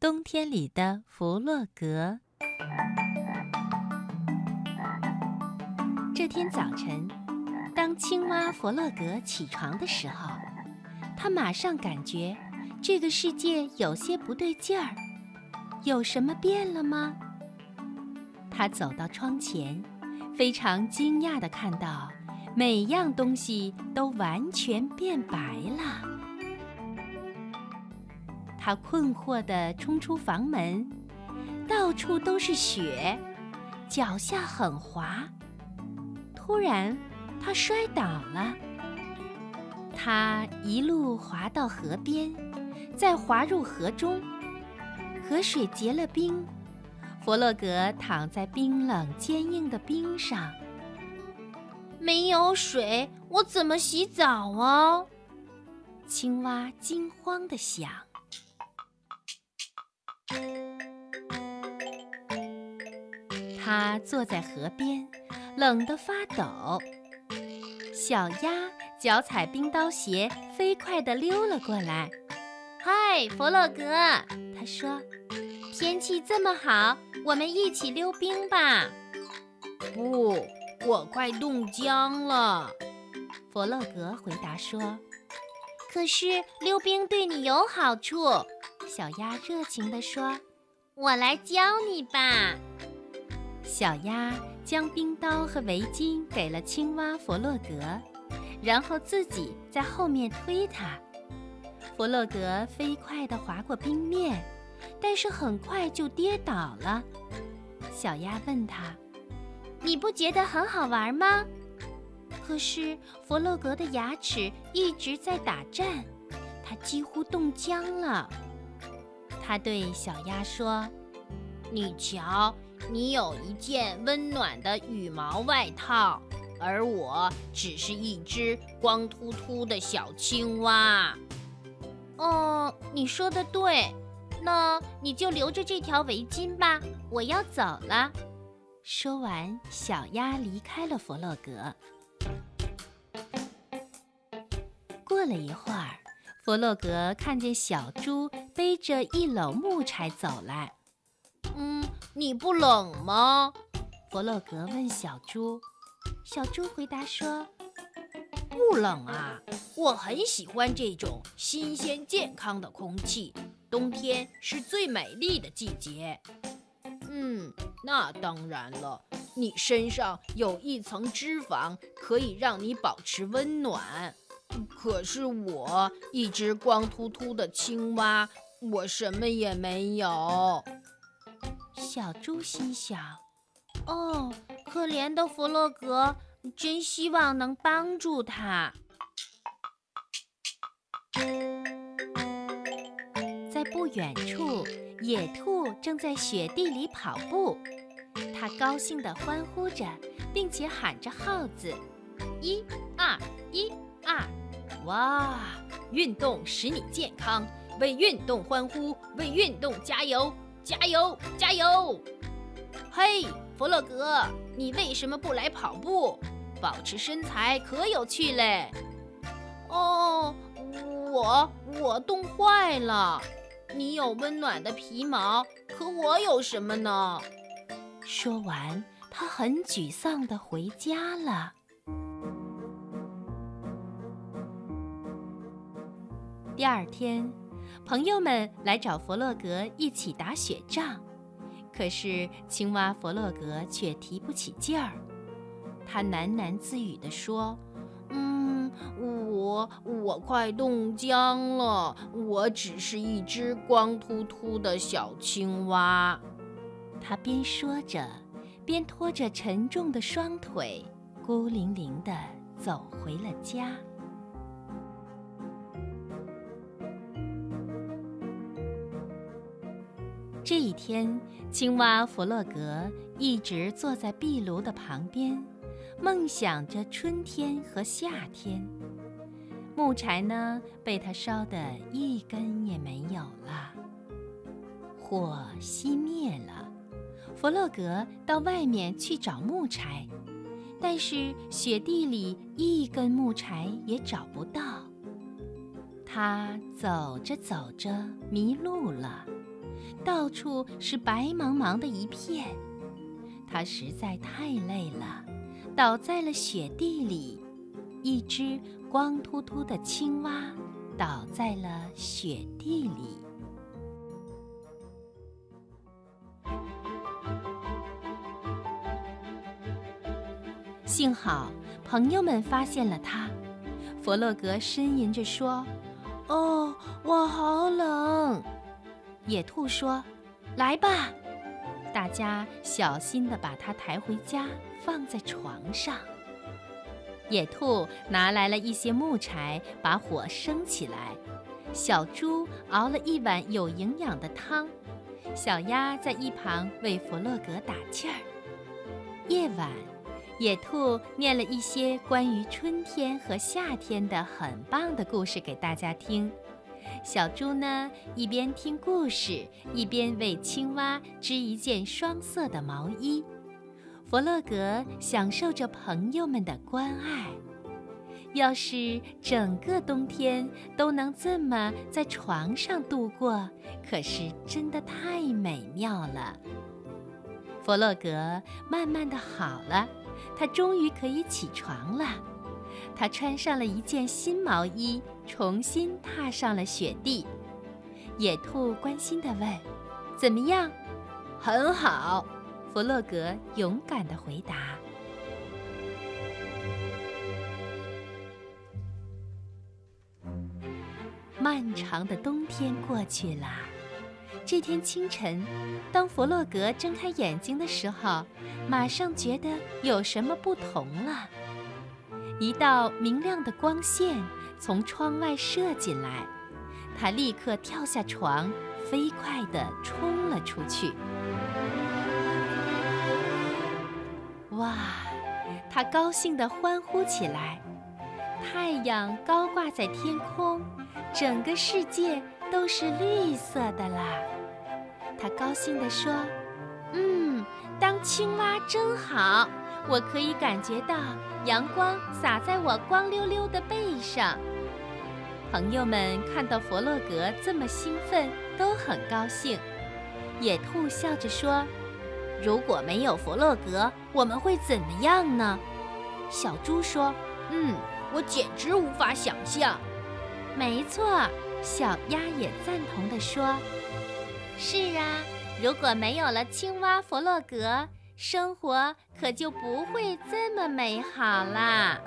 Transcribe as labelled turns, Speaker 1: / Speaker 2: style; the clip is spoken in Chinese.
Speaker 1: 冬天里的弗洛格。这天早晨，当青蛙弗洛格起床的时候，他马上感觉这个世界有些不对劲儿。有什么变了吗？他走到窗前，非常惊讶地看到，每样东西都完全变白了。他困惑地冲出房门，到处都是雪，脚下很滑。突然，他摔倒了。他一路滑到河边，再滑入河中，河水结了冰。弗洛格躺在冰冷坚硬的冰上，
Speaker 2: 没有水，我怎么洗澡啊？
Speaker 1: 青蛙惊慌地想。他坐在河边，冷得发抖。小鸭脚踩冰刀鞋，飞快地溜了过来。
Speaker 2: “嗨，弗洛格！”
Speaker 1: 他说，“
Speaker 2: 天气这么好，我们一起溜冰吧。”“
Speaker 3: 不，我快冻僵了。”
Speaker 1: 弗洛格回答说。
Speaker 2: “可是溜冰对你有好处。”
Speaker 1: 小鸭热情地说。
Speaker 2: 我来教你吧。
Speaker 1: 小鸭将冰刀和围巾给了青蛙弗洛格，然后自己在后面推它。弗洛格飞快地滑过冰面，但是很快就跌倒了。小鸭问他：“
Speaker 2: 你不觉得很好玩吗？”
Speaker 1: 可是弗洛格的牙齿一直在打颤，他几乎冻僵了。他对小鸭说：“
Speaker 3: 你瞧，你有一件温暖的羽毛外套，而我只是一只光秃秃的小青蛙。”
Speaker 2: 哦，你说的对，那你就留着这条围巾吧。我要走了。
Speaker 1: 说完，小鸭离开了弗洛格。过了一会儿。弗洛格看见小猪背着一篓木柴走来。
Speaker 3: 嗯，你不冷吗？
Speaker 1: 弗洛格问小猪。小猪回答说：“
Speaker 3: 不冷啊，我很喜欢这种新鲜健康的空气。冬天是最美丽的季节。”嗯，那当然了，你身上有一层脂肪，可以让你保持温暖。可是我一只光秃秃的青蛙，我什么也没有。
Speaker 1: 小猪心想：“
Speaker 2: 哦，可怜的弗洛格，真希望能帮助他。”
Speaker 1: 在不远处，野兔正在雪地里跑步，它高兴地欢呼着，并且喊着号子：“
Speaker 3: 一二一二！”哇！运动使你健康，为运动欢呼，为运动加油，加油，加油！嘿，弗洛格，你为什么不来跑步？保持身材可有趣嘞！哦，我我冻坏了。你有温暖的皮毛，可我有什么呢？
Speaker 1: 说完，他很沮丧地回家了。第二天，朋友们来找弗洛格一起打雪仗，可是青蛙弗洛格却提不起劲儿。他喃喃自语地说：“
Speaker 3: 嗯，我我快冻僵了，我只是一只光秃秃的小青蛙。”
Speaker 1: 他边说着，边拖着沉重的双腿，孤零零地走回了家。这一天，青蛙弗洛格一直坐在壁炉的旁边，梦想着春天和夏天。木柴呢，被他烧得一根也没有了。火熄灭了，弗洛格到外面去找木柴，但是雪地里一根木柴也找不到。他走着走着迷路了。到处是白茫茫的一片。它实在太累了，倒在了雪地里。一只光秃秃的青蛙倒在了雪地里。幸好朋友们发现了它。弗洛格呻吟着说：“哦，我好冷。”野兔说：“来吧。”大家小心地把它抬回家，放在床上。野兔拿来了一些木柴，把火生起来。小猪熬了一碗有营养的汤，小鸭在一旁为弗洛格打气儿。夜晚，野兔念了一些关于春天和夏天的很棒的故事给大家听。小猪呢，一边听故事，一边为青蛙织一件双色的毛衣。弗洛格享受着朋友们的关爱。要是整个冬天都能这么在床上度过，可是真的太美妙了。弗洛格慢慢的好了，他终于可以起床了。他穿上了一件新毛衣，重新踏上了雪地。野兔关心地问：“怎么样？”“
Speaker 3: 很好。”
Speaker 1: 弗洛格勇敢地回答。漫长的冬天过去了，这天清晨，当弗洛格睁开眼睛的时候，马上觉得有什么不同了。一道明亮的光线从窗外射进来，他立刻跳下床，飞快地冲了出去。哇！他高兴地欢呼起来。太阳高挂在天空，整个世界都是绿色的啦。他高兴地说：“嗯，当青蛙真好，我可以感觉到阳光洒在我光溜溜的背上。”朋友们看到弗洛格这么兴奋，都很高兴。野兔笑着说。如果没有弗洛格，我们会怎么样呢？小猪说：“
Speaker 3: 嗯，我简直无法想象。”
Speaker 1: 没错，小鸭也赞同地说：“
Speaker 2: 是啊，如果没有了青蛙弗洛格，生活可就不会这么美好啦。”